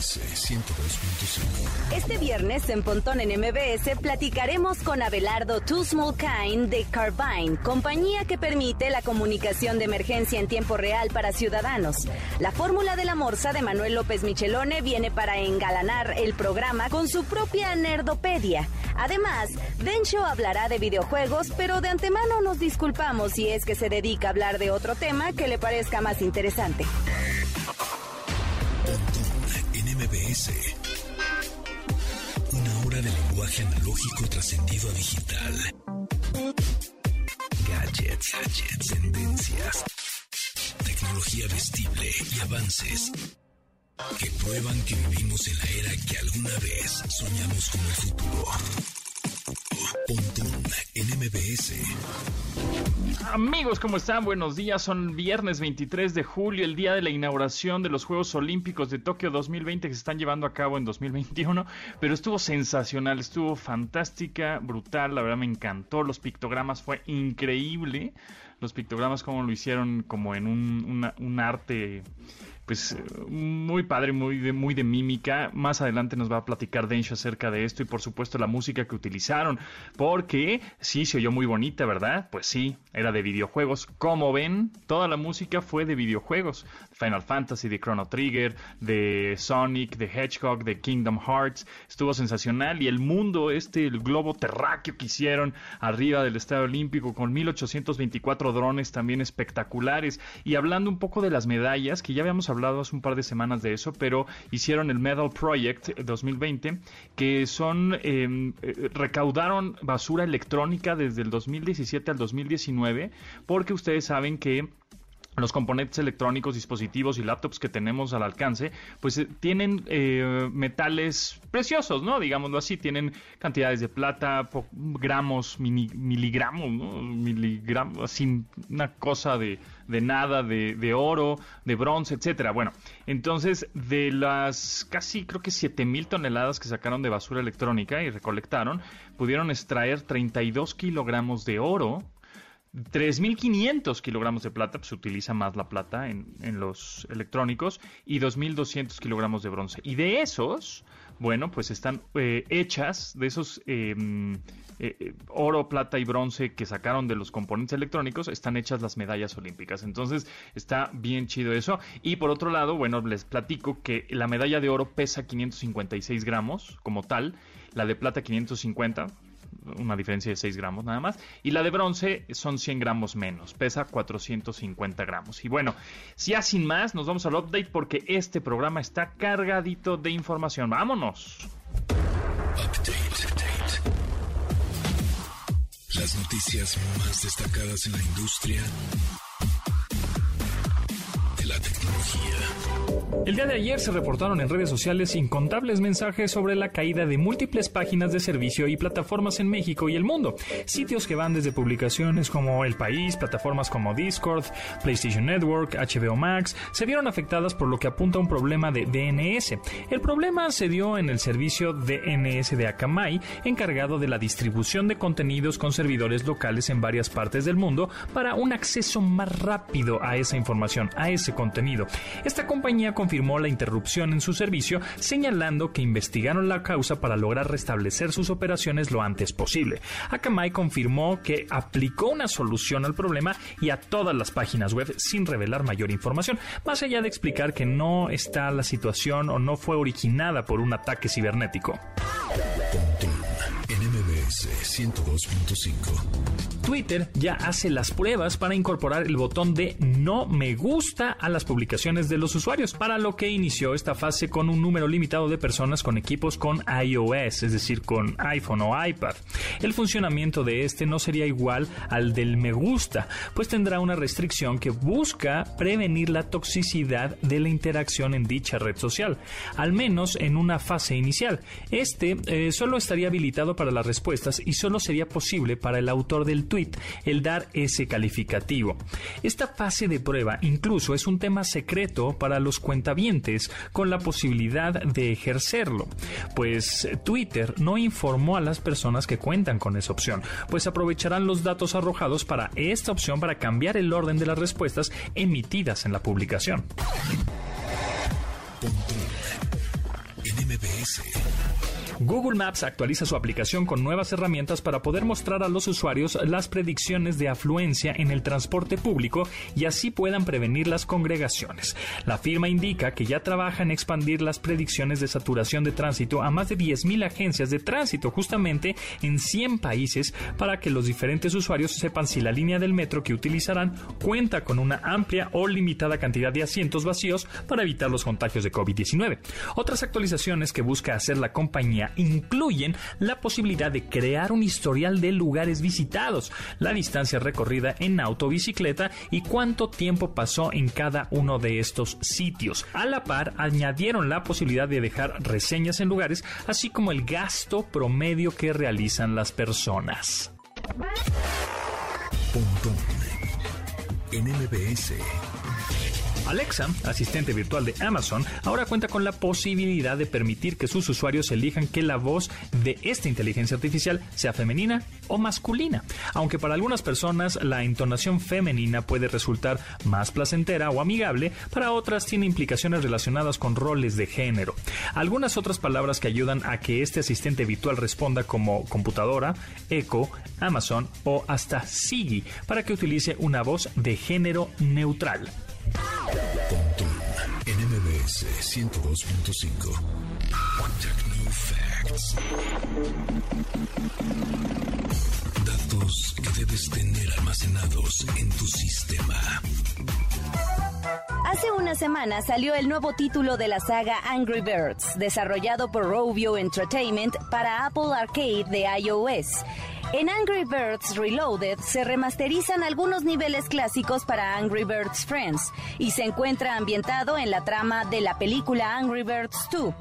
MBS 102.5. Este viernes en Pontón en MBS platicaremos con Abelardo Kind de Carbine, compañía que permite la comunicación de emergencia en tiempo real para ciudadanos. La fórmula de la morsa de Manuel López Michelone viene para engalanar el programa con su propia nerdopedia. Además, Densho hablará de videojuegos, pero de antemano nos disculpamos si es que se dedica a hablar de otro tema que le parezca más interesante. De lenguaje analógico trascendido a digital. Gadgets, gadgets, tendencias. Tecnología vestible y avances que prueban que vivimos en la era que alguna vez soñamos como el futuro. Amigos, ¿cómo están? Buenos días. Son viernes 23 de julio, el día de la inauguración de los Juegos Olímpicos de Tokio 2020 que se están llevando a cabo en 2021. Pero estuvo sensacional, estuvo fantástica, brutal. La verdad me encantó. Los pictogramas fue increíble. Los pictogramas, como lo hicieron, como en un, un arte pues muy padre, muy de, muy de mímica. Más adelante nos va a platicar Densho acerca de esto y por supuesto la música que utilizaron, porque sí se oyó muy bonita, ¿verdad? Pues sí, era de videojuegos. Como ven, toda la música fue de videojuegos. Final Fantasy, de Chrono Trigger, de Sonic, de Hedgehog, de Kingdom Hearts. Estuvo sensacional y el mundo, este, el globo terráqueo que hicieron arriba del Estadio Olímpico con 1824 drones también espectaculares. Y hablando un poco de las medallas, que ya habíamos hablado hace un par de semanas de eso, pero hicieron el Medal Project 2020, que son, em, eh, recaudaron basura electrónica desde el 2017 al 2019, porque ustedes saben que los componentes electrónicos, dispositivos y laptops que tenemos al alcance, pues eh, tienen eh, metales preciosos, ¿no? Digámoslo así, tienen cantidades de plata, gramos, miligramos, ¿no? Miligramos, así, una cosa de, de nada, de, de, oro, de bronce, etcétera. Bueno, entonces, de las casi creo que 7000 toneladas que sacaron de basura electrónica y recolectaron, pudieron extraer 32 kilogramos de oro, 3.500 kilogramos de plata, pues se utiliza más la plata en, los electrónicos, y 2.200 kilogramos de bronce. Y de esos, bueno, pues están eh, hechas, de esos em, eh, eh, oro, plata y bronce que sacaron de los componentes electrónicos, están hechas las medallas olímpicas. Entonces, está bien chido eso. Y por otro lado, bueno, les platico que la medalla de oro pesa 556 gramos como tal, la de plata 550 una diferencia de 6 gramos nada más. Y la de bronce son 100 gramos menos, pesa 450 gramos. Y bueno, ya sin más, nos vamos al update porque este programa está cargadito de información. ¡Vámonos! Las noticias más destacadas en la industria de la tecnología. El día de ayer se reportaron en redes sociales incontables mensajes sobre la caída de múltiples páginas de servicio y plataformas en México y el mundo. Sitios que van desde publicaciones como El País, plataformas como Discord, PlayStation Network, HBO Max, se vieron afectadas por lo que apunta a un problema de DNS. El problema se dio en el servicio DNS de Akamai, encargado de la distribución de contenidos con servidores locales en varias partes del mundo para un acceso más rápido a esa información, a ese contenido. Esta compañía confirmó la interrupción en su servicio, señalando que investigaron la causa para lograr restablecer sus operaciones lo antes posible. Akamai confirmó que aplicó una solución al problema y a todas las páginas web sin revelar mayor información, más allá de explicar que no está la situación o no fue originada por un ataque cibernético. 102.5 Twitter ya hace las pruebas para incorporar el botón de no me gusta a las publicaciones de los usuarios, para lo que inició esta fase con un número limitado de personas con equipos con iOS, es decir, con iPhone o iPad. El funcionamiento de este no sería igual al del me gusta, pues tendrá una restricción que busca prevenir la toxicidad de la interacción en dicha red social, al menos en una fase inicial. Este eh, solo estaría habilitado para las y solo sería posible para el autor del tweet el dar ese calificativo. Esta fase de prueba incluso es un tema secreto para los cuentavientes con la posibilidad de ejercerlo, pues Twitter no informó a las personas que cuentan con esa opción, pues aprovecharán los datos arrojados para esta opción para cambiar el orden de las respuestas emitidas en la publicación. Google Maps actualiza su aplicación con nuevas herramientas para poder mostrar a los usuarios las predicciones de afluencia en el transporte público y así puedan prevenir las congregaciones. La firma indica que ya trabaja en expandir las predicciones de saturación de tránsito a más de 10.000 agencias de tránsito justamente en 100 países para que los diferentes usuarios sepan si la línea del metro que utilizarán cuenta con una amplia o limitada cantidad de asientos vacíos para evitar los contagios de COVID-19. Otras actualizaciones que busca hacer la compañía incluyen la posibilidad de crear un historial de lugares visitados, la distancia recorrida en auto bicicleta y cuánto tiempo pasó en cada uno de estos sitios. A la par, añadieron la posibilidad de dejar reseñas en lugares, así como el gasto promedio que realizan las personas. Alexa, asistente virtual de Amazon, ahora cuenta con la posibilidad de permitir que sus usuarios elijan que la voz de esta inteligencia artificial sea femenina o masculina. Aunque para algunas personas la entonación femenina puede resultar más placentera o amigable, para otras tiene implicaciones relacionadas con roles de género. Algunas otras palabras que ayudan a que este asistente virtual responda como computadora, Echo, Amazon o hasta Sigi para que utilice una voz de género neutral. Pontón en MBS 102.5. Techno Facts. Datos que debes tener almacenados en tu sistema. Hace una semana salió el nuevo título de la saga Angry Birds, desarrollado por Rovio Entertainment para Apple Arcade de iOS. En Angry Birds Reloaded se remasterizan algunos niveles clásicos para Angry Birds Friends y se encuentra ambientado en la trama de la película Angry Birds 2.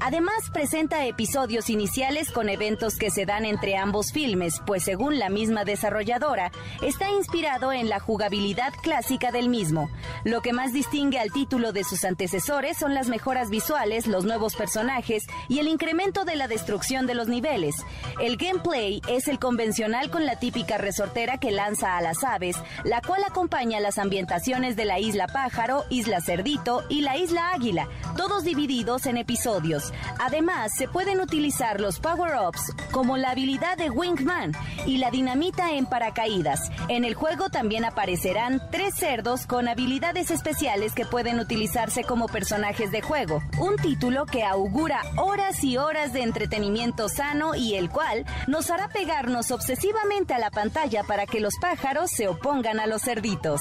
Además presenta episodios iniciales con eventos que se dan entre ambos filmes, pues según la misma desarrolladora, está inspirado en la jugabilidad clásica del mismo. Lo que más distingue al título de sus antecesores son las mejoras visuales, los nuevos personajes y el incremento de la destrucción de los niveles. El gameplay es el convencional con la típica resortera que lanza a las aves, la cual acompaña las ambientaciones de la isla Pájaro, Isla Cerdito y la Isla Águila, todos divididos en episodios. Además, se pueden utilizar los power-ups como la habilidad de Wingman y la dinamita en paracaídas. En el juego también aparecerán tres cerdos con habilidades especiales que pueden utilizarse como personajes de juego. Un título que augura horas y horas de entretenimiento sano y el cual nos hará pegarnos obsesivamente a la pantalla para que los pájaros se opongan a los cerditos.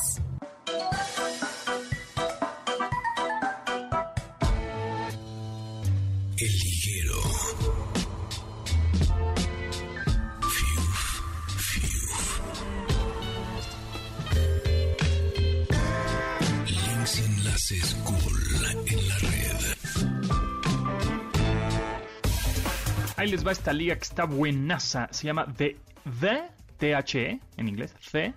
Ahí les va esta liga que está buenaza. Se llama The, The THE en inglés. The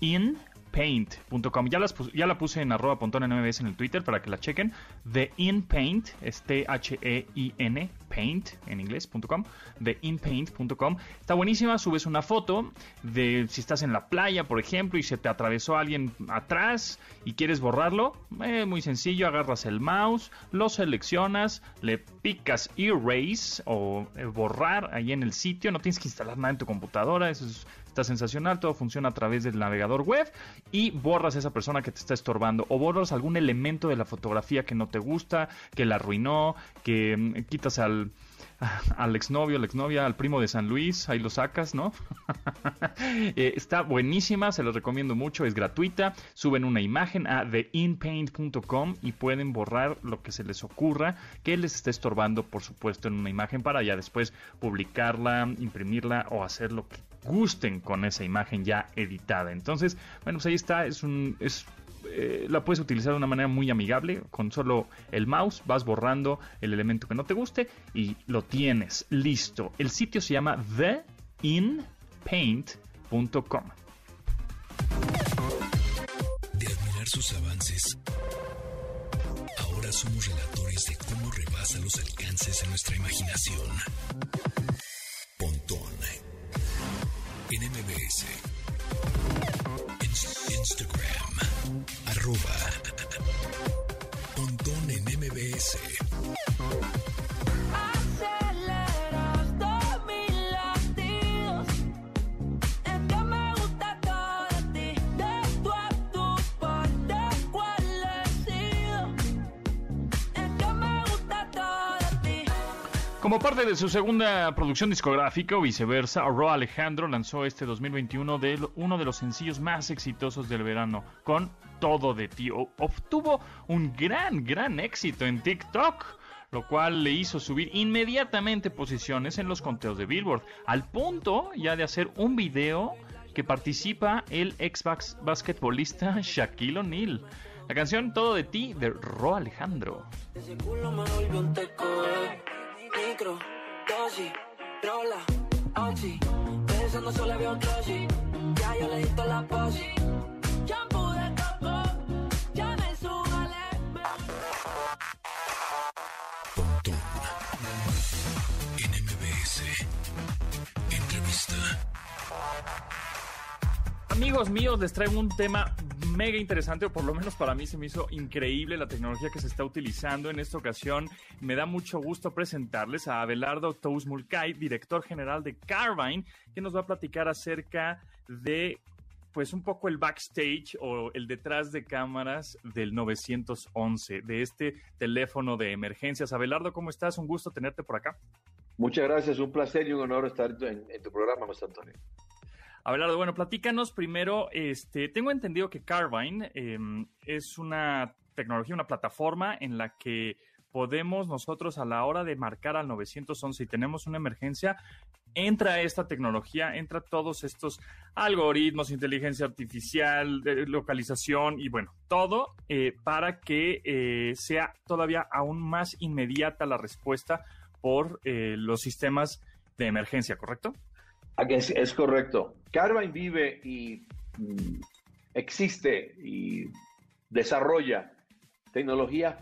In paint.com. Ya, ya la puse en arroba en MBS en el Twitter para que la chequen. The In Paint es T-H-E-I-N, paint en inglés.com. The inpaint.com. Está buenísima. Subes una foto de si estás en la playa, por ejemplo, y se te atravesó alguien atrás y quieres borrarlo. Eh, muy sencillo. Agarras el mouse, lo seleccionas, le picas erase o eh, borrar ahí en el sitio. No tienes que instalar nada en tu computadora. Eso es- está sensacional. Todo funciona a través del navegador web y borras a esa persona que te está estorbando o borras algún elemento de la fotografía que no te gusta, que la arruinó, que mm, quitas al al exnovio, la exnovia, al primo de San Luis, ahí lo sacas, ¿no? Eh, está buenísima, se los recomiendo mucho, es gratuita. Suben una imagen a theinpaint.com y pueden borrar lo que se les ocurra que les esté estorbando, por supuesto, en una imagen para ya después publicarla, imprimirla o hacer lo que gusten con esa imagen ya editada. Entonces, bueno, pues ahí está, es un es eh, la puedes utilizar de una manera muy amigable. Con solo el mouse vas borrando el elemento que no te guste y lo tienes listo. El sitio se llama theinpaint.com. De admirar sus avances, ahora somos relatores de cómo rebasa los alcances de nuestra imaginación. Instagram. Arroba. Pontón en MBS. Como parte de su segunda producción discográfica o viceversa, Ro Alejandro lanzó este 2021 de uno de los sencillos más exitosos del verano, con Todo de ti. Obtuvo un gran, gran éxito en TikTok lo cual le hizo subir inmediatamente posiciones en los conteos de Billboard, al punto ya de hacer un video que participa el ex basquetbolista Shaquille O'Neal. La canción Todo de ti de Ro Alejandro. Micro, dosis, rola, oxi. Pensando solo veo trozi. Ya yo le dicto la posi. Shampoo de coco, ya me subale. Pontón. NMBS. Entrevista. Amigos míos, les traigo un tema mega interesante, o por lo menos para mí se me hizo increíble la tecnología que se está utilizando en esta ocasión. Me da mucho gusto presentarles a Abelardo Tousmulcay, director general de Carvine, que nos va a platicar acerca de pues un poco el backstage o el detrás de cámaras del 911, de este teléfono de emergencias. Abelardo, ¿cómo estás? Un gusto tenerte por acá. Muchas gracias, un placer y un honor estar en, tu programa, José Antonio. Abelardo, bueno, platícanos primero, este, tengo entendido que Carvine em, es una tecnología, una plataforma en la que podemos nosotros a la hora de marcar al 911 y tenemos una emergencia, entra esta tecnología, entra todos estos algoritmos, inteligencia artificial, localización y bueno, todo eh, para que eh, sea todavía aún más inmediata la respuesta por eh, los sistemas de emergencia, ¿correcto? Es, es correcto. Carvine vive y mm, existe y desarrolla tecnología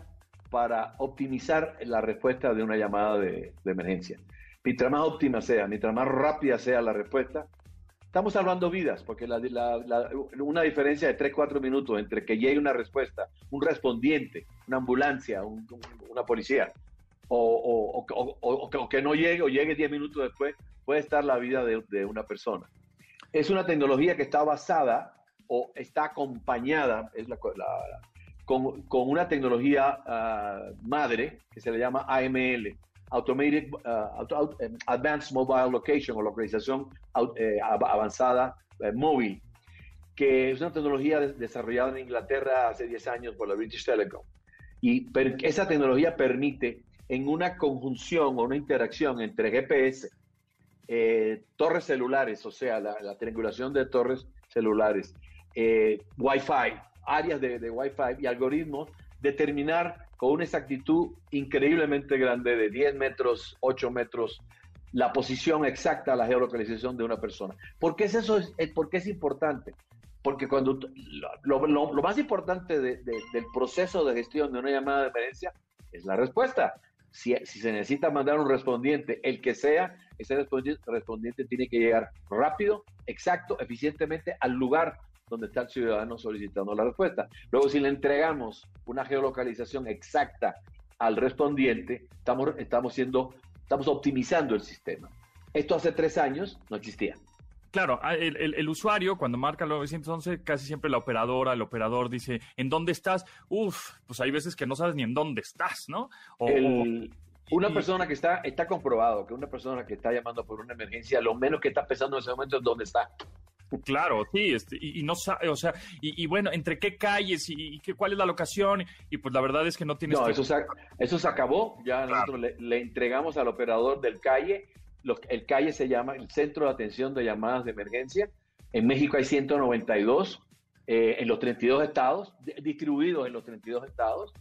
para optimizar la respuesta de una llamada de, emergencia. Mientras más óptima sea, mientras más rápida sea la respuesta, estamos salvando vidas, porque una diferencia de 3-4 minutos entre que llegue una respuesta, un respondiente, una ambulancia, una policía, o, o, que no llegue o llegue 10 minutos después, puede estar la vida de, una persona. Es una tecnología que está basada o está acompañada es la, con, con, una tecnología ah, madre que se le llama AML, Automated ah, em, Advanced Mobile Location o localización eh, avanzada eh, móvil, que es una tecnología desarrollada en Inglaterra hace 10 años por la British Telecom. Y esa tecnología permite en una conjunción o una interacción entre GPS, eh, torres celulares, o sea, la, triangulación de torres celulares, eh, Wi-Fi, áreas de, de Wi-Fi y algoritmos, determinar con una exactitud increíblemente grande de 10 metros, 8 metros, la posición exacta, la geolocalización de una persona. ¿Por qué es eso? ¿Por qué es importante? Porque cuando lo, lo, más importante del proceso de gestión de una llamada de emergencia es la respuesta. Si, se necesita mandar un respondiente, el que sea, ese respondiente, tiene que llegar rápido, exacto, eficientemente al lugar donde está el ciudadano solicitando la respuesta. Luego, si le entregamos una geolocalización exacta al respondiente, estamos, estamos, siendo, estamos optimizando el sistema. Esto hace tres años no existía. Claro, ah, el, usuario cuando marca el 911, casi siempre la operadora, el operador dice, ¿en dónde estás? Uf, pues hay veces que no sabes ni en dónde estás, ¿no? Una persona que está, está comprobado que una persona que está llamando por una emergencia, lo menos que está pensando en ese momento es dónde está. Claro, sí, este, y, no sabe, o sea, y, bueno, entre qué calles y, qué, cuál es la locación, y pues la verdad es que no tiene... No, eso se, eso se acabó, ya nosotros le, le, entregamos al operador del calle el calle se llama el Centro de Atención de Llamadas de Emergencia. En México hay 192 eh, en los 32 estados, distribuidos en los 32 estados.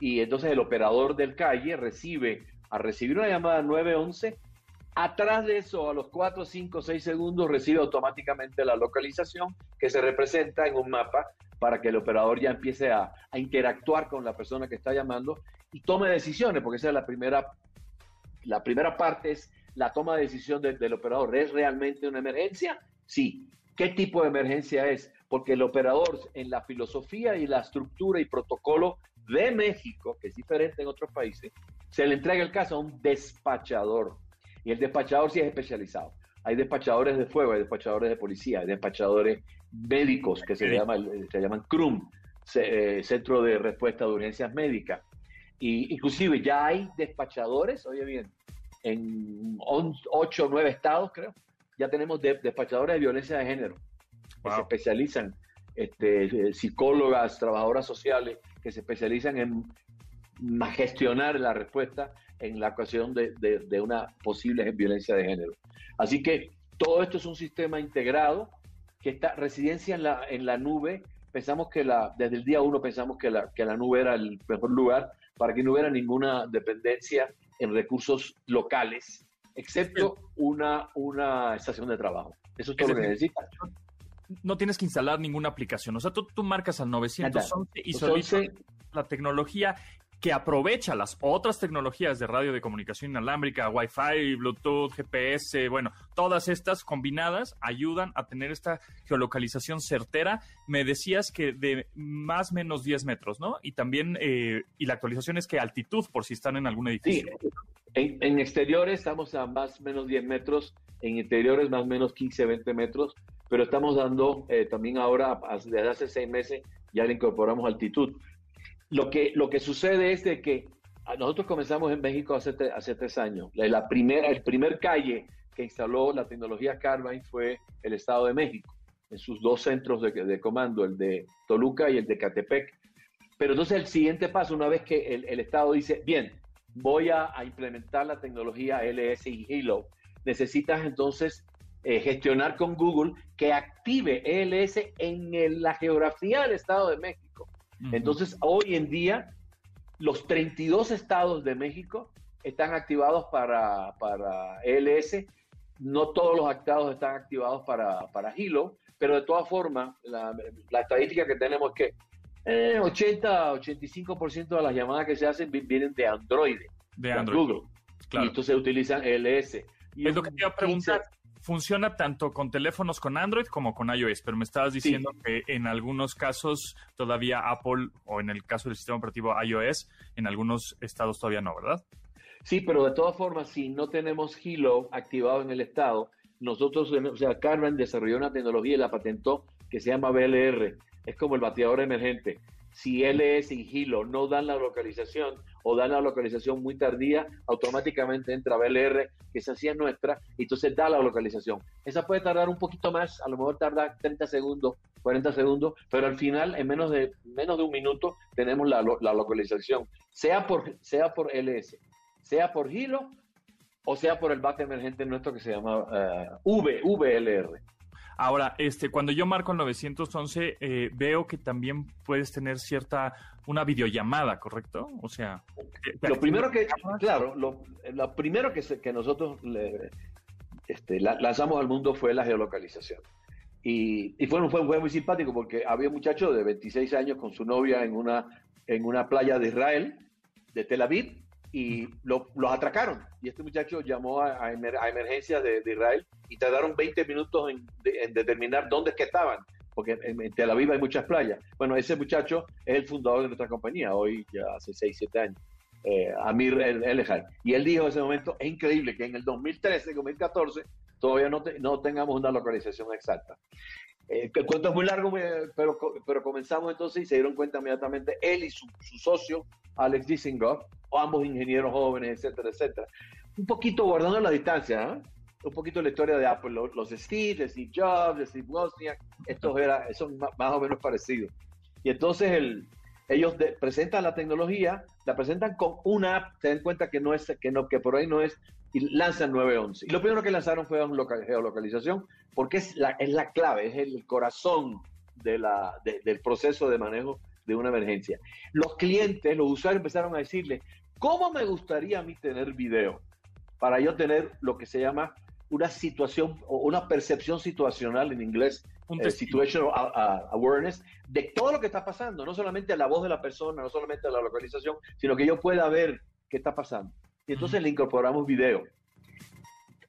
Y entonces el operador del calle recibe, a recibir una llamada 911, atrás de eso, a los 4, 5, 6 segundos, recibe automáticamente la localización que se representa en un mapa para que el operador ya empiece a, a interactuar con la persona que está llamando y tome decisiones, porque esa es la primera, la primera parte es la toma de decisión del operador. ¿Es realmente una emergencia? Sí. ¿Qué tipo de emergencia es? Porque el operador, en la filosofía y la estructura y protocolo de México, que es diferente en otros países, se le entrega el caso a un despachador. Y el despachador sí es especializado. Hay despachadores de fuego, hay despachadores de policía, hay despachadores médicos que se, llama, se llaman CRUM, eh, Centro de Respuesta de Urgencias Médicas. Y inclusive ya hay despachadores, oye bien, en 8 o 9 estados, creo. Ya tenemos despachadores de violencia de género que se especializan, este, psicólogas, trabajadoras sociales, que se especializan en gestionar la respuesta en la ocasión de, de, una posible violencia de género. Así que todo esto es un sistema integrado que está residencia en la, en la nube. Pensamos que la, desde el día uno pensamos que la, que la nube era el mejor lugar para que no hubiera ninguna dependencia en recursos locales, excepto una, una estación de trabajo. Eso es todo lo que necesitas. No tienes que instalar ninguna aplicación. O sea, tú, tú marcas al 911 y solamente la tecnología que aprovecha las otras tecnologías de radio de comunicación inalámbrica, Wi-Fi, Bluetooth, GPS, bueno, todas estas combinadas ayudan a tener esta geolocalización certera. Me decías que de más o menos 10 metros, ¿no? Y también, eh, y la actualización es que altitud, por si están en algún edificio. Sí, en, exteriores estamos a más o menos 10 metros, en interiores más o menos 15, 20 metros, pero estamos dando eh, también ahora, desde hace seis meses, ya le incorporamos altitud. Lo que, lo que sucede es de que nosotros comenzamos en México hace, hace tres años. La, primera, el primer calle que instaló la tecnología Carbine fue el Estado de México, en sus dos centros de, comando, el de Toluca y el de Catepec. Pero entonces el siguiente paso, una vez que el, Estado dice, bien, voy a, implementar la tecnología LS y Hilo, necesitas entonces eh, gestionar con Google que active ELS en la geografía del Estado de México. Entonces, hoy en día, los 32 estados de México están activados para, para ELS. No todos los estados están activados para, para Hilo, pero de todas formas, la, estadística que tenemos es que 80, 85% de las llamadas que se hacen vienen de Android, de, Android. Google. Y entonces utilizan ELS. Y es lo que te iba a preguntar funciona tanto con teléfonos con Android como con iOS, pero me estabas diciendo que en algunos casos todavía Apple o en el caso del sistema operativo iOS, en algunos estados todavía no, ¿verdad? Sí, pero de todas formas, si no tenemos Hilo activado en el estado, nosotros, o sea, Carmen desarrolló una tecnología y la patentó que se llama BLR, es como el bateador emergente si LS y Hilo no dan la localización o dan la localización muy tardía, automáticamente entra BLR, que se hacía nuestra, y entonces da la localización. Esa puede tardar un poquito más, a lo mejor tarda 30 segundos, 40 segundos, pero al final, en menos de, menos de un minuto, tenemos la, localización, sea por, sea por LS, sea por Hilo o sea por el bate emergente nuestro que se llama eh, v, VLR. Ahora, este, cuando yo marco el 911, eh, veo que también puedes tener cierta, una videollamada, ¿correcto? O sea... Lo primero que, claro, lo, primero que, que nosotros este, lanzamos al mundo fue la geolocalización. Y, y fue, fue, fue, muy simpático porque había un muchacho de 26 años con su novia en una, en una playa de Israel, de Tel Aviv, y los atracaron. Y este muchacho llamó a, a, emergencias de, Israel y tardaron 20 minutos en, determinar dónde es que estaban, porque en, Tel Aviv hay muchas playas. Bueno, ese muchacho es el fundador de nuestra compañía, hoy ya hace 6, 7 años, eh, Amir Elejai. Y él dijo en ese momento, es increíble que en el 2013, 2014, todavía no, no tengamos una localización exacta. Eh, el cuento es muy largo, pero, pero comenzamos entonces y se dieron cuenta inmediatamente él y su, su socio, Alex Dizengoff, ambos ingenieros jóvenes, etcétera, etcétera. Un poquito guardando la distancia, ¿eh? un poquito la historia de Apple, los, Steve, Steve Jobs, Steve Wozniak, estos era, son más, o menos parecidos. Y entonces el, ellos presentan la tecnología, la presentan con una app, se dan cuenta que no es, que no, que por ahí no es, y lanzan 911. Y lo primero que lanzaron fue geolocalización, porque es la, es la clave, es el corazón de la, del proceso de manejo de una emergencia. Los clientes, los usuarios empezaron a decirle, ¿cómo me gustaría a mí tener video? Para yo tener lo que se llama una situación o una percepción situacional en inglés, eh, situational awareness, de todo lo que está pasando, no solamente la voz de la persona, no solamente la localización, sino que yo pueda ver qué está pasando. Y entonces le incorporamos video.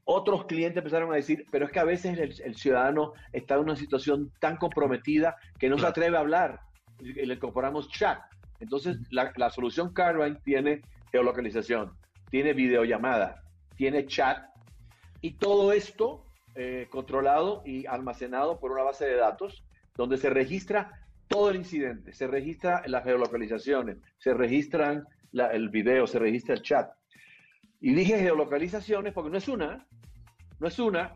Otros clientes empezaron a decir, pero es que a veces el, ciudadano está en una situación tan comprometida que no se atreve a hablar. Y le incorporamos chat. Entonces, la, la solución Carbine tiene geolocalización, tiene videollamada, tiene chat y todo esto eh, controlado y almacenado por una base de datos donde se registra todo el incidente, se registra las geolocalizaciones, se registran el video, se registra el chat. Y dije geolocalizaciones porque no es una, no es una,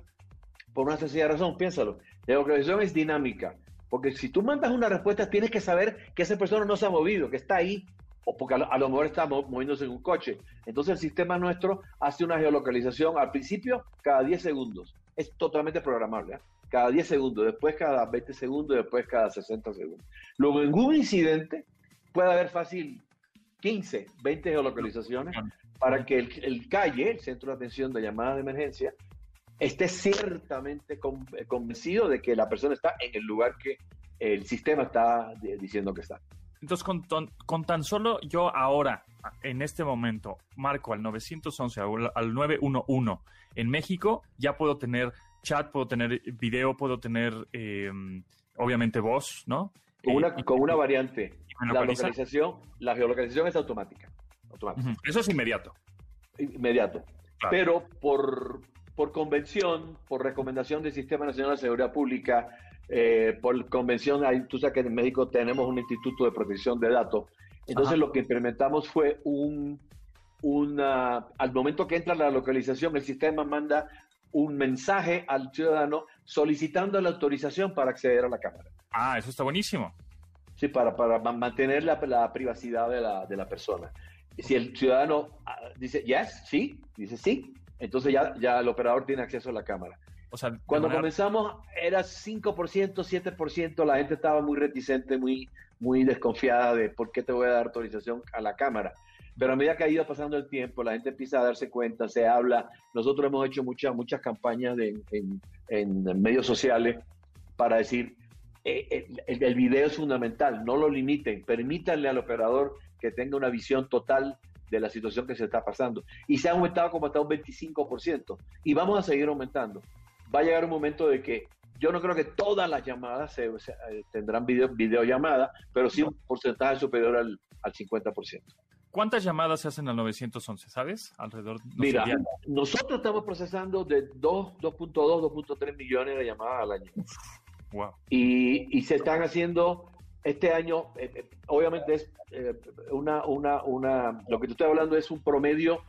por una sencilla razón, piénsalo. Geolocalización es dinámica, porque si tú mandas una respuesta tienes que saber que esa persona no se ha movido, que está ahí, o porque a lo, mejor está moviéndose en un coche. Entonces el sistema nuestro hace una geolocalización al principio cada 10 segundos. Es totalmente programable. ¿eh? Cada 10 segundos, después cada 20 segundos, después cada 60 segundos. Luego en un incidente puede haber fácil 15, 20 geolocalizaciones para que el, calle, el centro de atención de llamada de emergencia, esté ciertamente convencido de que la persona está en el lugar que el sistema está diciendo que está. Entonces, con, tan solo yo ahora, en este momento, marco al 911, al 911 en México, ya puedo tener chat, puedo tener video, puedo tener, em, obviamente, voz, ¿no? Con una, con una variante. La localización, la geolocalización es automática. Eso es inmediato. Inmediato. Pero por, por convención, por recomendación del Sistema Nacional de Seguridad Pública, eh, por convención, tú sabes que en México tenemos un instituto de protección de datos. Entonces lo que implementamos fue un, una, al momento que entra la localización, el sistema manda un mensaje al ciudadano solicitando la autorización para acceder a la cámara. Ah, eso está buenísimo. Sí, para, para mantener la, la privacidad de la, de la, persona. Si el ciudadano ah, dice yes, sí, dice sí, entonces ya, ya el operador tiene acceso a la cámara. O sea, cuando comenzamos era 5%, 7%, la gente estaba muy reticente, muy, muy desconfiada de por qué te voy a dar autorización a la cámara. Pero a medida que ha ido pasando el tiempo, la gente empieza a darse cuenta, se habla. Nosotros hemos hecho muchas, muchas campañas en, en, medios sociales para decir, eh, eh, el, el, video es fundamental, no lo limiten, permítanle al operador que tenga una visión total de la situación que se está pasando. Y se ha aumentado como hasta un 25%. Y vamos a seguir aumentando va a llegar un momento de que yo no creo que todas las llamadas se, eh, tendrán video, videollamada, pero sí un porcentaje superior al, al 50%. ¿Cuántas llamadas se hacen al 911, sabes? Alrededor. Mira, nosotros estamos procesando de 2.2, 2.3 millones de llamadas al año. Wow. Y, y se están haciendo este año, eh, eh, obviamente es una, una, una, lo que te estoy hablando es un promedio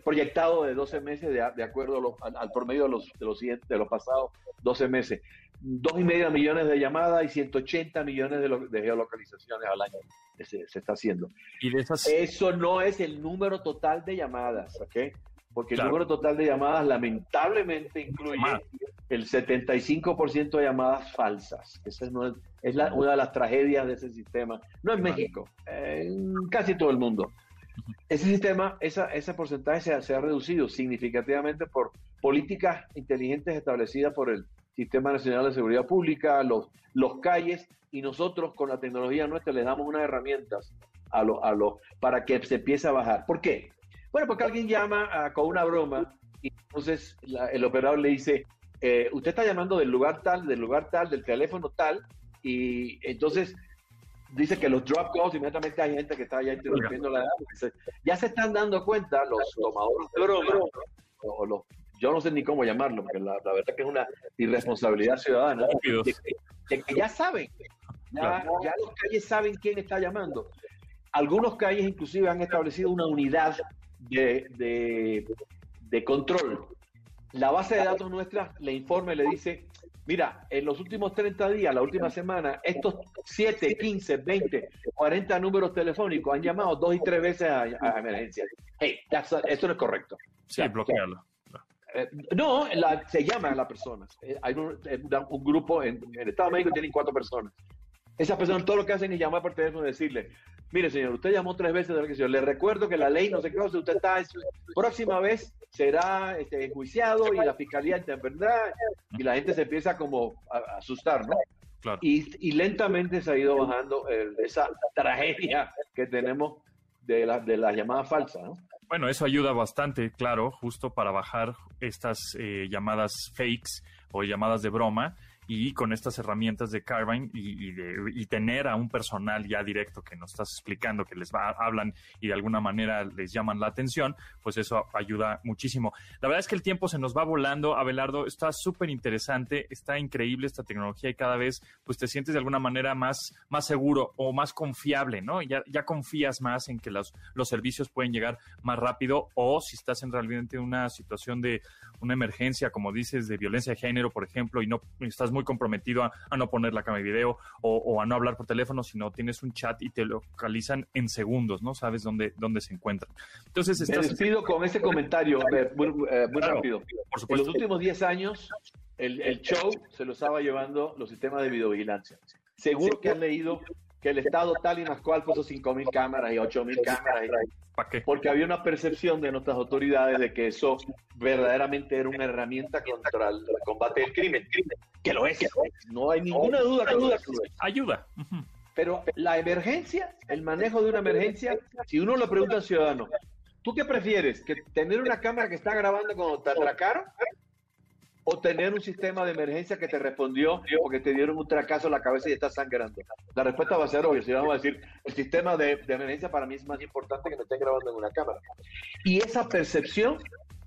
proyectado de 12 meses de, acuerdo al, promedio de los, de los, de los pasados 12 meses. Dos y medio millones de llamadas y 180 millones de, geolocalizaciones al año se, se está haciendo. ¿Y Eso no es el número total de llamadas, ¿ok? Porque el número total de llamadas lamentablemente incluye el 75% de llamadas falsas. Esa es, es una de las tragedias de ese sistema. No en México, en casi todo el mundo. Ese sistema, esa, ese porcentaje se ha, reducido significativamente por políticas inteligentes establecidas por el Sistema Nacional de Seguridad Pública, los, los calles, y nosotros con la tecnología nuestra les damos unas herramientas a los, a los, para que se empiece a bajar. ¿Por qué? Bueno, porque alguien llama ah, con una broma y entonces el operador le dice, eh, usted está llamando del lugar tal, del lugar tal, del teléfono tal, y entonces dice que los drop calls, inmediatamente hay gente que está ya interrumpiendo la edad. Ya se están dando cuenta los tomadores de broma, o los, yo no sé ni cómo llamarlo, porque la, verdad que es una irresponsabilidad ciudadana, que ya saben, ya, los calles saben quién está llamando. Algunos calles inclusive han establecido una unidad de, de, de control. La base de datos nuestra le informa y le dice, Mira, en los últimos 30 días, la última semana, estos 7, 15, 20, 40 números telefónicos han llamado dos y tres veces a, emergencia. Hey, esto no es correcto. Sí, bloquearlo. Eh, no, se llama a las personas. Eh, hay un, grupo en, el Estado de México tienen cuatro personas. Esas personas todo lo que hacen es llamar por teléfono y decirle, mire señor, usted llamó tres veces que Le recuerdo que la ley no se qué, usted está, próxima vez será este, enjuiciado y la fiscalía en verdad, y la gente se empieza como a, asustar, ¿no? Claro. Y, lentamente se ha ido bajando esa tragedia que tenemos de, la, de las llamadas falsas, ¿no? Bueno, eso ayuda bastante, claro, justo para bajar estas eh, llamadas fakes o llamadas de broma y con estas herramientas de Carvine y, y, tener a un personal ya directo que nos estás explicando, que les va, hablan y de alguna manera les llaman la atención, pues eso ayuda muchísimo. La verdad es que el tiempo se nos va volando, Abelardo, está súper interesante, está increíble esta tecnología y cada vez pues te sientes de alguna manera más, más seguro o más confiable, ¿no? Ya, ya confías más en que los, los servicios pueden llegar más rápido o si estás en realmente una situación de una emergencia, como dices, de violencia de género, por ejemplo, y no estás muy comprometido a, no poner la cámara de video o, a no hablar por teléfono, sino tienes un chat y te localizan en segundos, ¿no? Sabes dónde, dónde se encuentran. Entonces, estás... Me despido con ese comentario, muy, eh, rápido. Por supuesto. En los últimos 10 años, el, el show se lo estaba llevando los sistemas de videovigilancia. Seguro que has leído que el Estado tal y más cual puso 5.000 cámaras y 8.000 cámaras. ¿Para qué? Porque había una percepción de nuestras autoridades de que eso verdaderamente era una herramienta contra el combate del crimen. Que lo es. No hay ninguna duda que lo es. Ayuda. Pero la emergencia, el manejo de una emergencia, si uno le pregunta al ciudadano, ¿tú qué prefieres? ¿Que tener una cámara que está grabando cuando te atracaron? O tener un sistema de emergencia que te respondió porque te dieron un tracazo en la cabeza y estás sangrando? La respuesta va a ser obvia. Si vamos a decir, el sistema de, emergencia para mí es más importante que me esté grabando en una cámara. Y esa percepción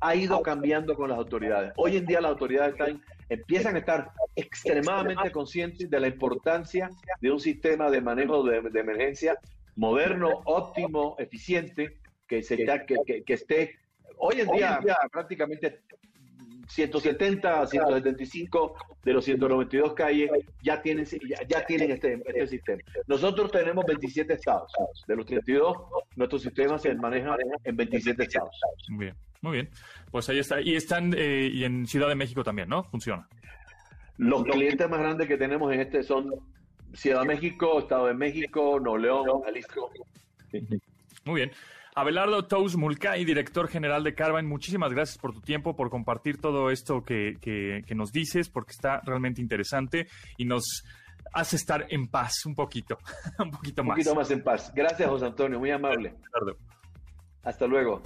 ha ido cambiando con las autoridades. Hoy en día las autoridades están, empiezan a estar extremadamente conscientes de la importancia de un sistema de manejo de, emergencia moderno, óptimo, eficiente, que, se, que, que, esté hoy en día, prácticamente 170, 175 de los 192 calles ya tienen, ya, tienen este, este, sistema. Nosotros tenemos 27 estados. De los 32, nuestro sistema se maneja en 27 estados. Muy bien, muy bien. Pues ahí está. Y están eh, y en Ciudad de México también, ¿no? Funciona. Los clientes más grandes que tenemos en este son Ciudad de México, Estado de México, Nuevo León, Jalisco. Muy bien. Abelardo Tous Mulcahy, director general de Carvine, muchísimas gracias por tu tiempo, por compartir todo esto que, que, nos dices, porque está realmente interesante y nos hace estar en paz un poquito, un poquito más. Un poquito más en paz. Gracias, José Antonio, muy amable. Hasta luego.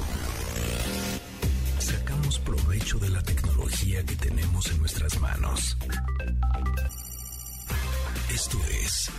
Sacamos provecho de la tecnología que tenemos en nuestras manos. Esto es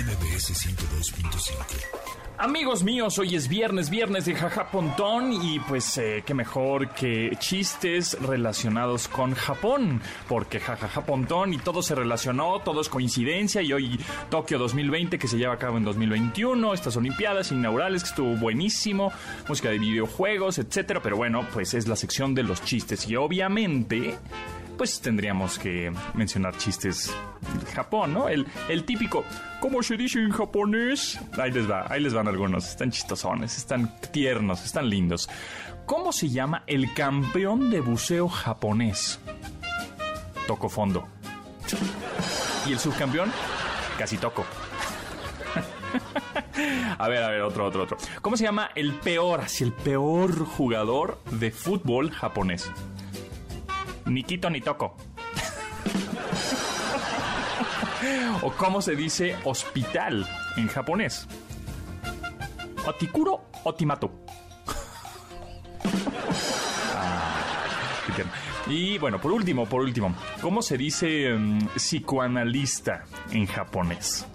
MBS 102.5. Amigos míos, hoy es viernes, viernes de Jaja Pontón y pues eh, qué mejor que chistes relacionados con Japón, porque Jajaja y todo se relacionó, todo es coincidencia y hoy Tokio 2020 que se lleva a cabo en 2021, estas Olimpiadas inaugurales que estuvo buenísimo, música de videojuegos, etcétera, pero bueno, pues es la sección de los chistes y obviamente pues tendríamos que mencionar chistes de Japón, ¿no? El, el típico, ¿cómo se dice en japonés? Ahí les va, ahí les van algunos, están chistosones, están tiernos, están lindos. ¿Cómo se llama el campeón de buceo japonés? Toco fondo. ¿Y el subcampeón? Casi toco. A ver, a ver, otro, otro, otro. ¿Cómo se llama el peor, así el peor jugador de fútbol japonés? Ni quito ni toco. o cómo se dice hospital en japonés. Otikuro Otimato. Ah, y bueno, por último, por último, ¿cómo se dice mm, psicoanalista en japonés?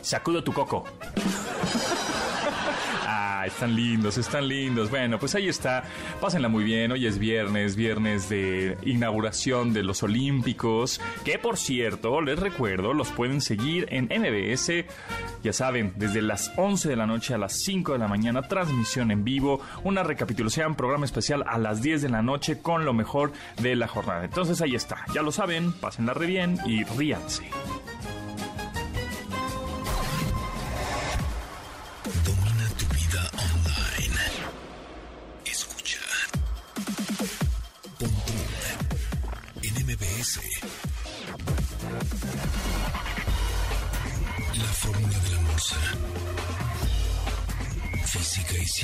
Sakudo tu coco están lindos, están lindos. Bueno, pues ahí está. Pásenla muy bien. Hoy es viernes, viernes de inauguración de los Olímpicos. Que por cierto, les recuerdo, los pueden seguir en MBS. Ya saben, desde las 11 de la noche a las 5 de la mañana, transmisión en vivo, una recapitulación, programa especial a las 10 de la noche con lo mejor de la jornada. Entonces ahí está, ya lo saben, pásenla re bien y ríanse.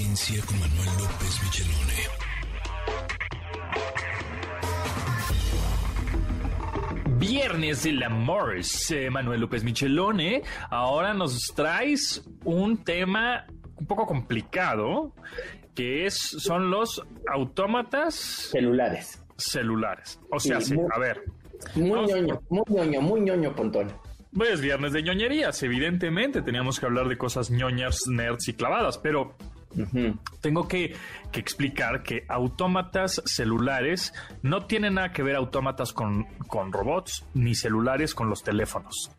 Ciencia con Manuel López Michelone. Viernes del amor, eh, Manuel López Michelone. Ahora nos traes un tema un poco complicado, que es, son los autómatas celulares celulares. O sea, sí, a ver. Muy ñoño, muy ñoño, muy ñoño, Pontón. Pues viernes de ñoñerías, evidentemente. Teníamos que hablar de cosas ñoñas, nerds y clavadas, pero tengo que, explicar que autómatas celulares no tienen nada que ver autómatas con, con robots ni celulares con los teléfonos.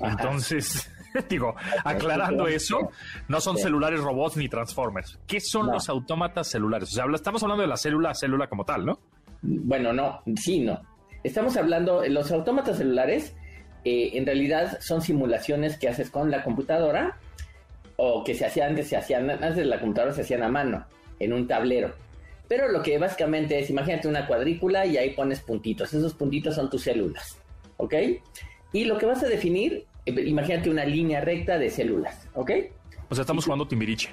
Entonces, digo, aclarando eso, no son celulares robots ni transformers. ¿Qué son los autómatas celulares? O sea, estamos hablando de la célula célula como tal, ¿no? Bueno, no, sí, no. Estamos hablando, los autómatas celulares eh, en realidad son simulaciones que haces con la computadora o que se hacían antes, se hacían antes de la computadora se hacían a mano, en un tablero. Pero lo que básicamente es, imagínate una cuadrícula y ahí pones puntitos. Esos puntitos son tus células, ¿ok? Y lo que vas a definir, eh, imagínate una línea recta de células, ¿ok? O sea, estamos jugando Timbiriche.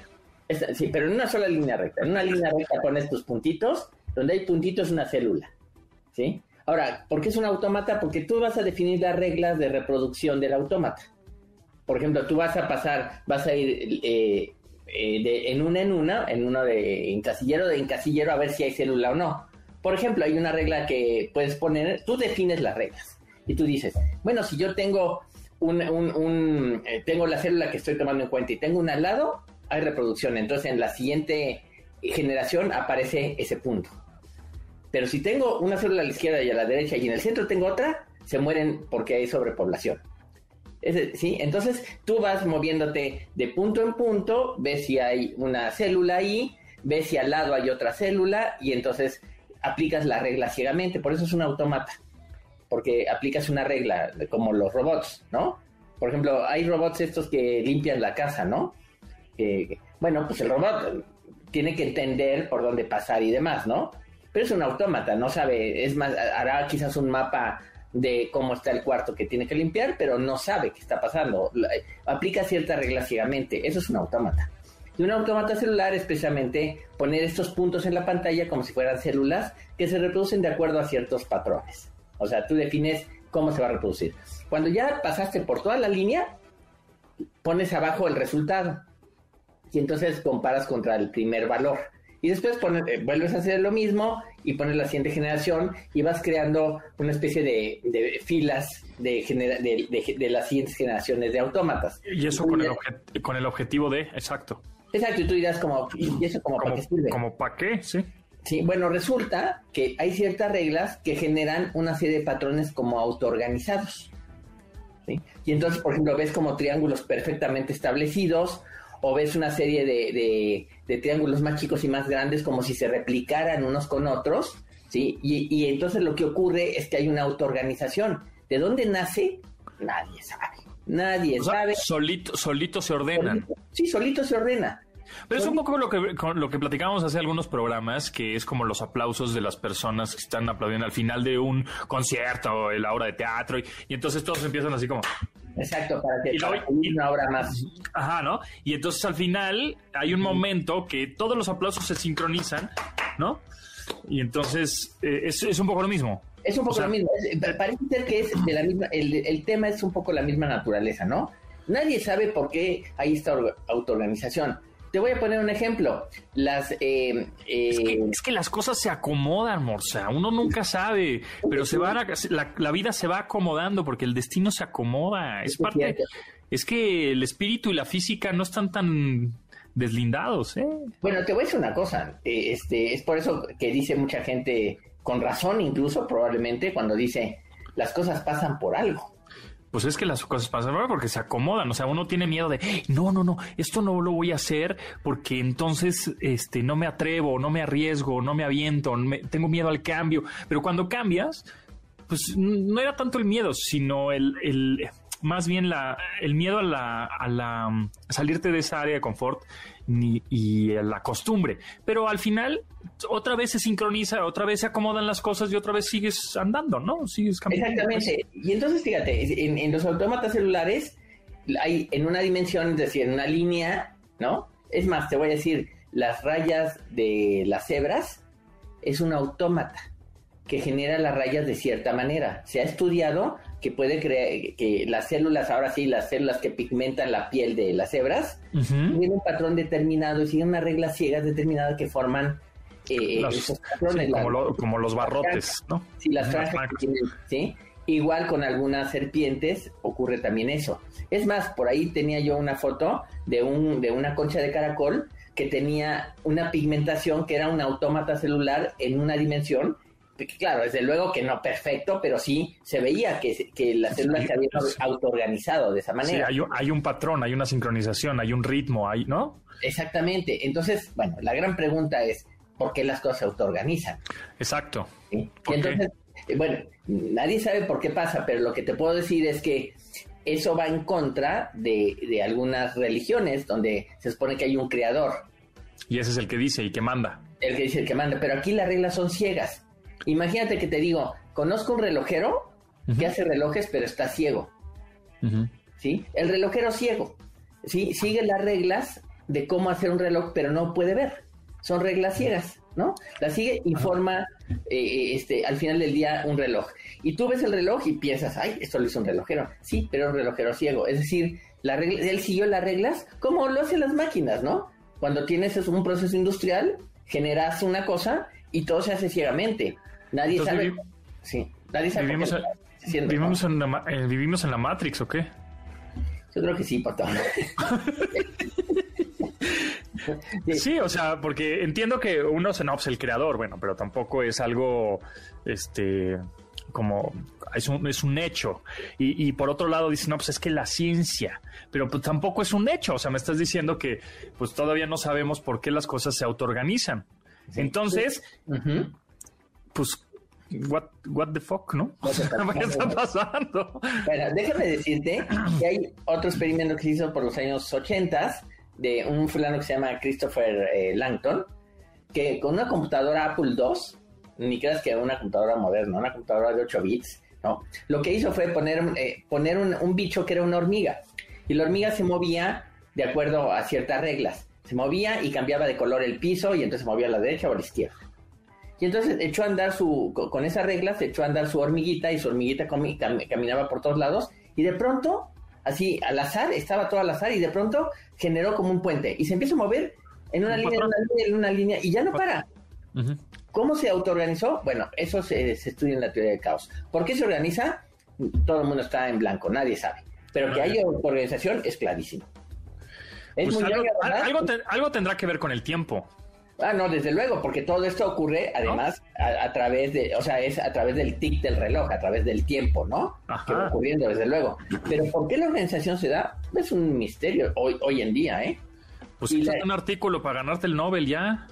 sí, pero en una sola línea recta. En una línea recta pones tus puntitos, donde hay puntitos una célula, ¿sí? Ahora, ¿por qué es un autómata? Porque tú vas a definir las reglas de reproducción del autómata por ejemplo, tú vas a pasar, vas a ir eh, eh, de, en una en una, en uno de encasillero de encasillero a ver si hay célula o no. Por ejemplo, hay una regla que puedes poner, tú defines las reglas y tú dices, bueno, si yo tengo un, un, eh, tengo la célula que estoy tomando en cuenta y tengo un al lado, hay reproducción. Entonces, en la siguiente generación aparece ese punto. Pero si tengo una célula a la izquierda y a la derecha y en el centro tengo otra, se mueren porque hay sobrepoblación. ¿Sí? Entonces tú vas moviéndote de punto en punto, ves si hay una célula ahí, ves si al lado hay otra célula y entonces aplicas la regla ciegamente. Por eso es un automata, porque aplicas una regla como los robots, ¿no? Por ejemplo, hay robots estos que limpian la casa, ¿no? bueno, pues el robot tiene que entender por dónde pasar y demás, ¿no? Pero es un autómata, no sabe, es más, hará quizás un mapa de cómo está el cuarto que tiene que limpiar, pero no sabe qué está pasando. Aplica ciertas reglas ciegamente. Eso es un autómata. Y un autómata celular es precisamente poner estos puntos en la pantalla como si fueran células que se reproducen de acuerdo a ciertos patrones. O sea, tú defines cómo se va a reproducir. Cuando ya pasaste por toda la línea, pones abajo el resultado. Y entonces comparas contra el primer valor. Y después eh, vuelves a hacer lo mismo y pones la siguiente generación y vas creando una especie de, filas de, de, las siguientes generaciones de autómatas. Y eso con el, con el objetivo de, exacto. Exacto, y tú dirás como, ¿y eso como, para qué sirve? Como para qué, sí. Sí, bueno, resulta que hay ciertas reglas que generan una serie de patrones como autoorganizados. ¿sí? Y entonces, por ejemplo, ves como triángulos perfectamente establecidos o ves una serie de, triángulos más chicos y más grandes como si se replicaran unos con otros, ¿sí? Y, entonces lo que ocurre es que hay una autoorganización. ¿De dónde nace? Nadie sabe. Nadie sabe. Solito, solito se ordena. sí, solito se ordena. Pero es un poco lo que, lo que platicábamos hace algunos programas, que es como los aplausos de las personas que están aplaudiendo al final de un concierto o la obra de teatro, y entonces todos empiezan así como... Exacto, para que una obra más. Ajá, ¿no? Y entonces al final hay un momento que todos los aplausos se sincronizan, ¿no? Y entonces eh, es, un poco lo mismo. Es un poco lo mismo. parece ser que es de la misma, el, el tema es un poco la misma naturaleza, ¿no? Nadie sabe por qué hay esta autoorganización. Te voy a poner un ejemplo. Las, eh, eh, es, que, las cosas se acomodan, Morsa. Uno nunca sabe, pero se va la, vida se va acomodando porque el destino se acomoda. Es, parte. Es que el espíritu y la física no están tan deslindados. ¿eh? Bueno, te voy a decir una cosa. este, es por eso que dice mucha gente, con razón incluso, probablemente, cuando dice las cosas pasan por algo pues es que las cosas pasan porque se acomodan. O sea, uno tiene miedo de, no, no, no, esto no lo voy a hacer porque entonces este, no me atrevo, no me arriesgo, no me aviento, tengo miedo al cambio. Pero cuando cambias, pues no era tanto el miedo, sino el, el más bien la, el miedo a la, a la salirte de esa área de confort ni, y la costumbre. Pero al final, otra vez se sincroniza, otra vez se acomodan las cosas y otra vez sigues andando, ¿no? Sigues caminando. Exactamente. Y entonces, fíjate, en, los autómatas celulares hay en una dimensión, es decir, en una línea, ¿no? Es más, te voy a decir, las rayas de las cebras es un autómata que genera las rayas de cierta manera. Se ha estudiado que puede crear que las células, ahora sí, las células que pigmentan la piel de las cebras, tienen un patrón determinado y siguen unas reglas ciegas determinadas que forman eh, Los- esos patrones, sí, la- como, lo- como los barrotes, ¿no? Sí, las franjas que tienen, ¿sí? Igual con algunas serpientes ocurre también eso. Es más, por ahí tenía yo una foto de, un, de una concha de caracol que tenía una pigmentación que era un autómata celular en una dimensión. Claro, desde luego que no perfecto, pero sí se veía que, que las células se habían Sí. autoorganizado de esa Sí, manera. hay un, hay un patrón, hay una sincronización, hay un ritmo, hay, ¿no? Exactamente. Entonces, bueno, la gran pregunta es, ¿por qué las cosas se autoorganizan? Exacto. ¿sí? Y entonces, eh, bueno, nadie sabe por qué pasa, pero lo que te puedo decir es que eso va en contra de, de algunas religiones donde se supone que hay un creador, Y ese es el que dice y que manda. el que dice el que manda, pero aquí las reglas son ciegas. Imagínate que te digo, conozco un relojero que hace relojes pero está ciego. ¿sí? El relojero ciego, ¿sí? Sigue las reglas de cómo hacer un reloj, pero no puede ver. Son reglas ciegas, ¿no? Las sigue y forma eh, este, al final del día un reloj. Y tú ves el reloj y piensas, ay, esto lo hizo un relojero. Sí, pero un relojero ciego. Es decir, la regla, él siguió las reglas como lo hacen las máquinas, ¿no? Cuando tienes un proceso industrial, generas una cosa y todo se hace ciegamente. Nadie Entonces, sabe. vivi- Sí, nadie sabe. Vivimos, en- la, eh, vivimos en la Matrix, ¿o qué? Yo creo que sí, Pato. Sí. O sea, porque entiendo que uno se no, el creador, bueno, pero tampoco es algo, este, como, es un, es un hecho. Y, y por otro lado dicen, no, pues es que la ciencia, pero pues tampoco es un hecho. O sea, me estás diciendo que pues todavía no sabemos por qué las cosas se autoorganizan. Entonces, pues, what, what the fuck, ¿no? ¿Qué está pasando? Bueno, déjame decirte que hay otro experimento que se hizo por los años 80 de un fulano que se llama Christopher eh, Langton, que con una computadora Apple II, ni creas que una computadora moderna, una computadora de 8 bits, no, lo que hizo fue poner, eh, poner un, un bicho que era una hormiga, y la hormiga se movía de acuerdo a ciertas reglas, se movía y cambiaba de color el piso, y entonces se movía a la derecha o a la izquierda. Y entonces echó a andar su, co- con esas reglas, echó a andar su hormiguita y su hormiguita cam- caminaba por todos lados y de pronto, así al azar, estaba todo al azar y de pronto generó como un puente y se empieza a mover en una Un línea, en una línea, en una línea y ya no para. ¿Cómo se autoorganizó? Bueno, eso se, se estudia en la teoría del caos. ¿Por qué se organiza? Todo el mundo está en blanco, nadie sabe. Pero que hay organización es clarísimo. Es Pues muy algo, larga, ¿verdad? algo te- algo tendrá que ver con el tiempo. Ah, no, desde luego, porque todo esto ocurre además a, a través de, o sea, es a través del tic del reloj, a través del tiempo, ¿no? Ajá. Que va ocurriendo, desde luego. Pero ¿por qué la organización se da? Es un misterio hoy, hoy en día, ¿eh? Pues la- un artículo para ganarte el Nobel ya.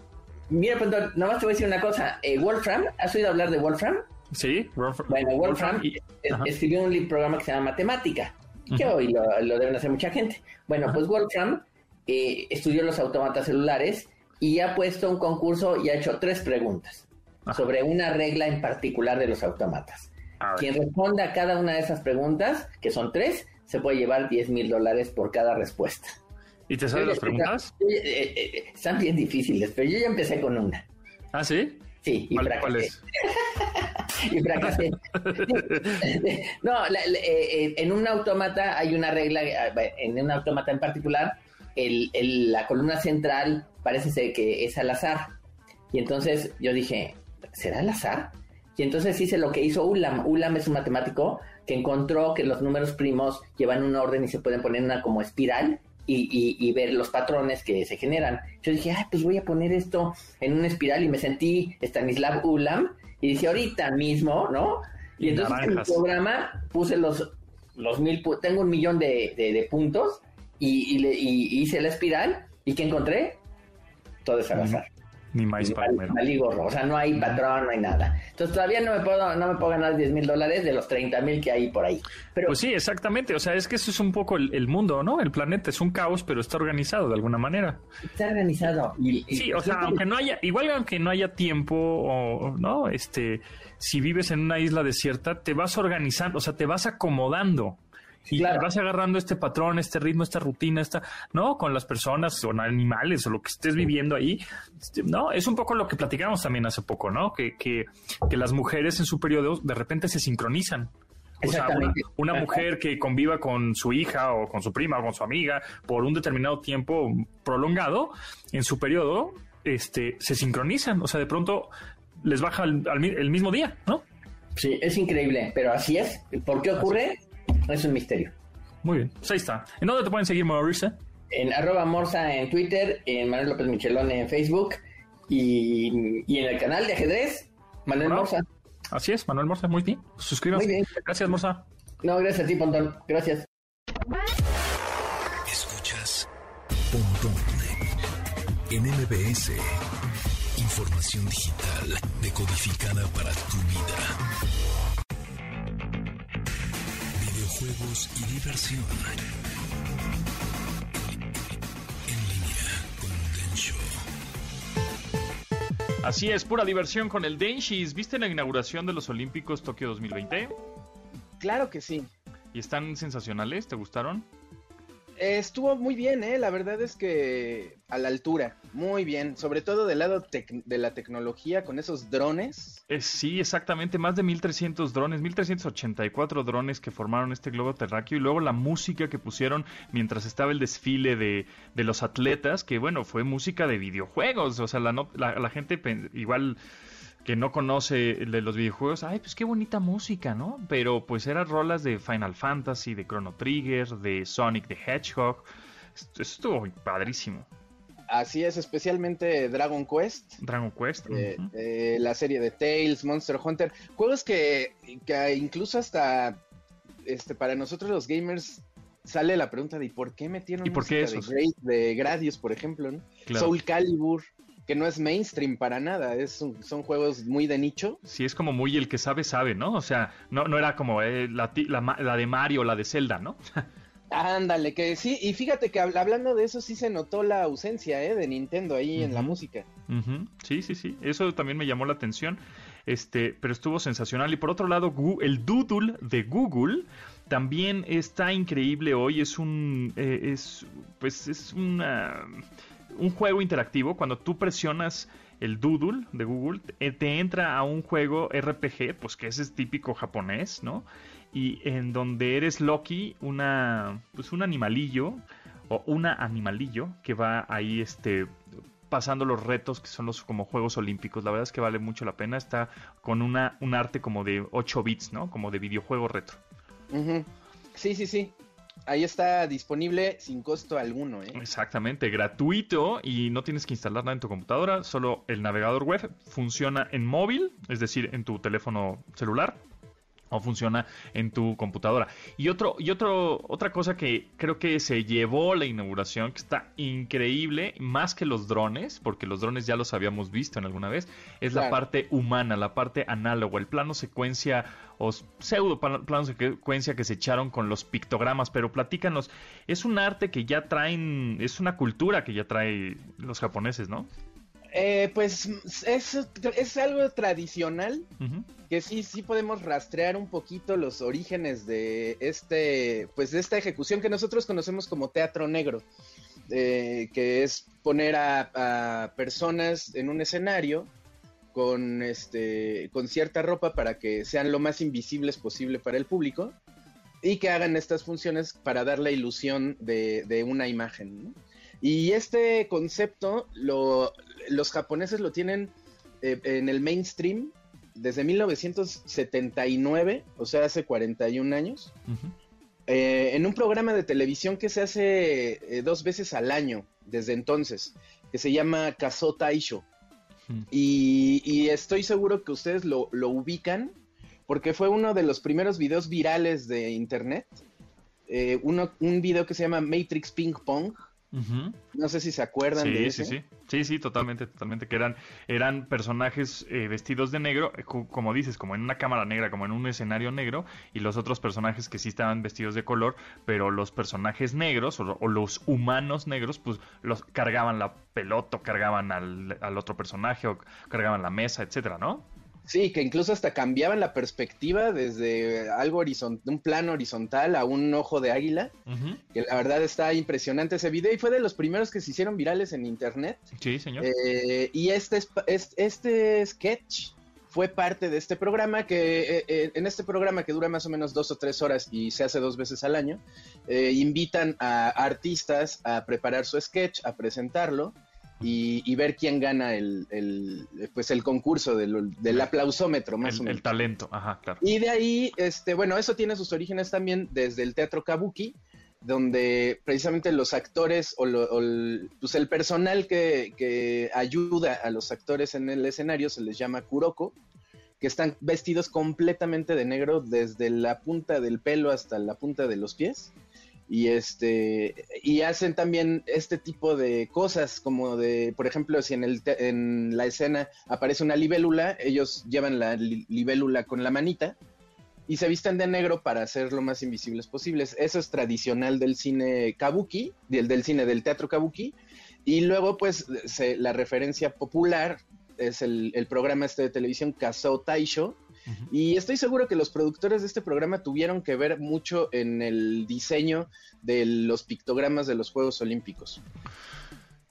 Mira, pues, nada más te voy a decir una cosa. Eh, Wolfram, ¿has oído hablar de Wolfram? Sí, Wolf- Bueno, Wolfram y- es- escribió un programa que se llama Matemática, que hoy lo, lo deben hacer mucha gente. Bueno, pues Wolfram eh, estudió los autómatas celulares y ha puesto un concurso y ha hecho tres preguntas Ajá. sobre una regla en particular de los autómatas. Quien responda a cada una de esas preguntas, que son tres, se puede llevar 10 mil dólares por cada respuesta. ¿Y te sabes las preguntas? ya- eh, eh, están bien difíciles, pero yo ya empecé con una. Ah, sí. Sí, y ¿Cuál, fracasé. cuál es? y fracasé. no, la- la- eh, eh, en un autómata hay una regla, eh, en un autómata en particular, el- el- la columna central parece ser que es al azar. Y entonces yo dije, ¿será al azar? Y entonces hice lo que hizo Ulam. Ulam es un matemático que encontró que los números primos llevan un orden y se pueden poner en una como espiral y, y- y ver los patrones que se generan. Yo dije, ay, pues voy a poner esto en una espiral y me sentí Stanislav Ulam y dije, ahorita mismo, ¿no? Y, Y entonces en mi programa puse los, los mil, tengo un millón de, de- de puntos y, y le- y hice la espiral y ¿qué encontré? Todo es al azar. Ni gorro, o sea, no hay patrón, no hay nada. Entonces todavía no me puedo, no me puedo ganar 10 mil dólares de los 30 mil que hay por ahí. Pero Pues sí, exactamente. O sea, es que eso es un poco el, el mundo, ¿no? El planeta es un caos, pero está organizado de alguna manera. está organizado. Y, y- Sí, o sea, aunque no haya, igual aunque no haya tiempo, o, ¿no? Este, si vives en una isla desierta, te vas organizando, o sea, te vas acomodando. Y Claro. vas agarrando este patrón, este ritmo, esta rutina, esta, ¿no? Con las personas o animales o lo que estés viviendo ahí, este, ¿no? Es un poco lo que platicamos también hace poco, ¿no? Que, que, que las mujeres en su periodo de repente se sincronizan. O sea, una, mujer que conviva con su hija o con su prima o con su amiga por un determinado tiempo prolongado, en su periodo este, se sincronizan. O sea, de pronto les baja el mismo día, ¿no? Sí, es increíble, pero así es. ¿Por qué ocurre? Es un misterio. Muy bien, pues ahí está. ¿En dónde te pueden seguir, Mauricio? En arroba morsa en Twitter, en Manuel López Michelón en Facebook y, en el canal de ajedrez, Manuel Morsa. Así es, Manuel Morsa, muy bien. Suscríbase. Muy bien. Gracias, Morsa. No, gracias a ti, Pontón. Gracias. Escuchas Pontón en MBS. Información digital decodificada para tu vida. Videojuegos y diversión. En línea con Densho. Así es, pura diversión con el Denshis. ¿Viste la inauguración de los Olímpicos Tokio 2020? Claro que sí. ¿Y están sensacionales? ¿Te gustaron? Estuvo muy bien, ¿eh? La verdad es que a la altura, muy bien, sobre todo del lado de la tecnología con esos drones. Eh, sí, exactamente, más de 1300 drones, 1384 drones que formaron este globo terráqueo y luego la música que pusieron mientras estaba el desfile de, de los atletas, que bueno, fue música de videojuegos, o sea, la, la, la gente igual que no conoce de los videojuegos, ay, pues qué bonita música, ¿no? Pero pues eran rolas de Final Fantasy, de Chrono Trigger, de Sonic the Hedgehog. Esto estuvo padrísimo. Así es, especialmente Dragon Quest. Dragon Quest. Eh, eh, la serie de Tales, Monster Hunter. Juegos que, que incluso hasta este, para nosotros los gamers sale la pregunta de ¿por qué metieron ¿Y por qué de, de, Gradius, por ejemplo? ¿no? Soul Calibur que no es mainstream para nada, es son juegos muy de nicho. Sí, es como muy el que sabe, sabe, ¿no? O sea, no, no era como eh, la, la, de Mario, la de Zelda, ¿no? Ándale, que sí, y fíjate que hablando de eso sí se notó la ausencia ¿eh? de Nintendo ahí en la música. Sí, sí, sí, eso también me llamó la atención, este, pero estuvo sensacional. Y por otro lado, el Doodle de Google también está increíble hoy, es un, eh, es, pues es una un juego interactivo, cuando tú presionas el doodle de Google, eh, te entra a un juego RPG, pues que ese es típico japonés, ¿no? Y en donde eres Loki, una, pues un animalillo, o una animalillo, que va ahí, este, pasando los retos que son los como Juegos Olímpicos. La verdad es que vale mucho la pena. Está con una, un arte como de 8 bits, ¿no? Como de videojuego retro. Sí, sí, sí. Ahí está disponible sin costo alguno. ¿eh? Exactamente, gratuito y no tienes que instalar nada en tu computadora, solo el navegador web funciona en móvil, es decir, en tu teléfono celular o funciona en tu computadora. Y otro y otro otra cosa que creo que se llevó la inauguración que está increíble, más que los drones, porque los drones ya los habíamos visto en alguna vez, es la parte humana, la parte análoga, el plano secuencia o pseudo plano secuencia que se echaron con los pictogramas, pero platícanos, es un arte que ya traen, es una cultura que ya trae los japoneses, ¿no? Eh, pues es, es, algo tradicional que sí, sí podemos rastrear un poquito los orígenes de este, pues de esta ejecución que nosotros conocemos como teatro negro, eh, que es poner a, personas en un escenario con este, con cierta ropa para que sean lo más invisibles posible para el público y que hagan estas funciones para dar la ilusión de, de una imagen. Y este concepto lo, los japoneses lo tienen eh, en el mainstream desde 1979, o sea, hace 41 años, eh, en un programa de televisión que se hace eh, dos veces al año desde entonces, que se llama Kazo Taisho. y, estoy seguro que ustedes lo, lo, ubican porque fue uno de los primeros videos virales de internet. uno, un video que se llama Matrix Ping Pong, no sé si se acuerdan de eso. Sí, sí, sí, sí, totalmente, totalmente, que eran, eran personajes eh, vestidos de negro, eh, como dices, como en una cámara negra, como en un escenario negro, y los otros personajes que sí estaban vestidos de color, pero los personajes negros o, los humanos negros, pues los cargaban la pelota, cargaban al, al otro personaje, o cargaban la mesa, etcétera, ¿no? Sí, que incluso hasta cambiaban la perspectiva desde algo horizontal, un plano horizontal a un ojo de águila, que la verdad está impresionante ese video y fue de los primeros que se hicieron virales en internet. Sí, señor. Eh, y este, este sketch fue parte de este programa que eh, eh, en este programa que dura más o menos dos o tres horas y se hace dos veces al año, invitan a artistas a preparar su sketch, a presentarlo y, ver quién gana el, pues el concurso del, del aplausómetro, más o menos. El talento, ajá, claro. Y de ahí, este, bueno, eso tiene sus orígenes también desde el teatro kabuki, donde precisamente los actores o, el, pues el personal que, que, ayuda a los actores en el escenario se les llama kuroko, que están vestidos completamente de negro desde la punta del pelo hasta la punta de los pies y este y hacen también este tipo de cosas como de por ejemplo si en el en la escena aparece una libélula ellos llevan la libélula con la manita y se visten de negro para ser lo más invisibles posibles. Eso es tradicional del cine kabuki del, del cine del teatro kabuki. Y luego pues la referencia popular es el, programa este de televisión Kazo Taisho y estoy seguro que los productores de este programa tuvieron que ver mucho en el diseño de los pictogramas de los Juegos Olímpicos.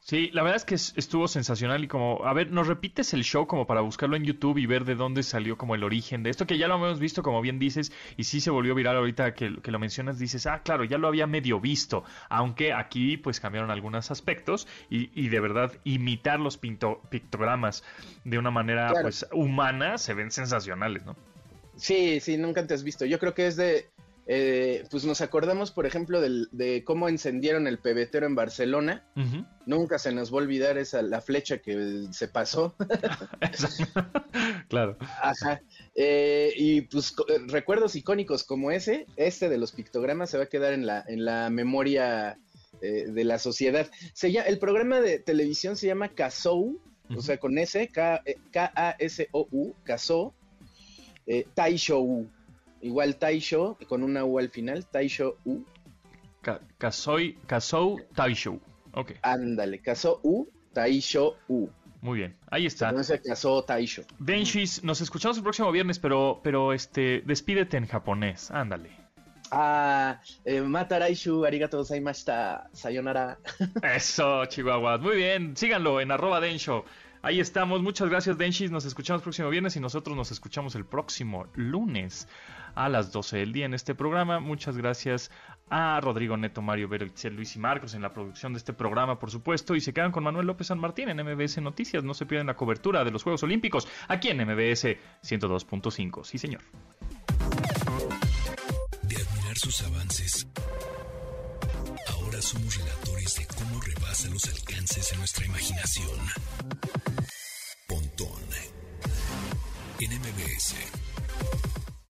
Sí, la verdad es que estuvo sensacional y como, a ver, nos repites el show como para buscarlo en YouTube y ver de dónde salió como el origen de esto, que ya lo hemos visto, como bien dices, y sí se volvió viral ahorita que, lo mencionas, dices, ah, claro, ya lo había medio visto, aunque aquí pues cambiaron algunos aspectos y, y de verdad imitar los pictogramas de una manera pues humana se ven sensacionales, ¿no? Sí, sí, nunca te has visto. Yo creo que es de, eh, pues nos acordamos, por ejemplo, de cómo encendieron el pebetero en Barcelona. Nunca se nos va a olvidar esa la flecha que se pasó. claro. Ajá. Eh, y pues eh, recuerdos icónicos como ese, este de los pictogramas se va a quedar en la, en la memoria de la sociedad. Se el programa de televisión se llama Kazou, o sea, con S, K-A-S-O-U, Kazou, Taishou Igual Taisho, con una U al final, Taisho U. Kazoi, Kazou Taisho. Ok. Ándale, Kazou U, Taisho U. Muy bien, ahí está. Entonces Kazou Taisho. Benchis, nos escuchamos el próximo viernes, pero, pero este, despídete en japonés, ándale. Ah, eh, Mataraishu, arigato gozaimashita, sayonara. Eso, chihuahuas. Muy bien, síganlo en arroba densho. Ahí estamos. Muchas gracias, Denshis. Nos escuchamos el próximo viernes y nosotros nos escuchamos el próximo lunes a las 12 del día en este programa. Muchas gracias a Rodrigo Neto, Mario Berexel, Luis y Marcos en la producción de este programa, por supuesto. Y se quedan con Manuel López San Martín en MBS Noticias. No se pierdan la cobertura de los Juegos Olímpicos aquí en MBS 102.5. Sí, señor. De admirar sus avances, ahora somos relatores de cómo rebasa los alcances de nuestra imaginación. Pontón en MBS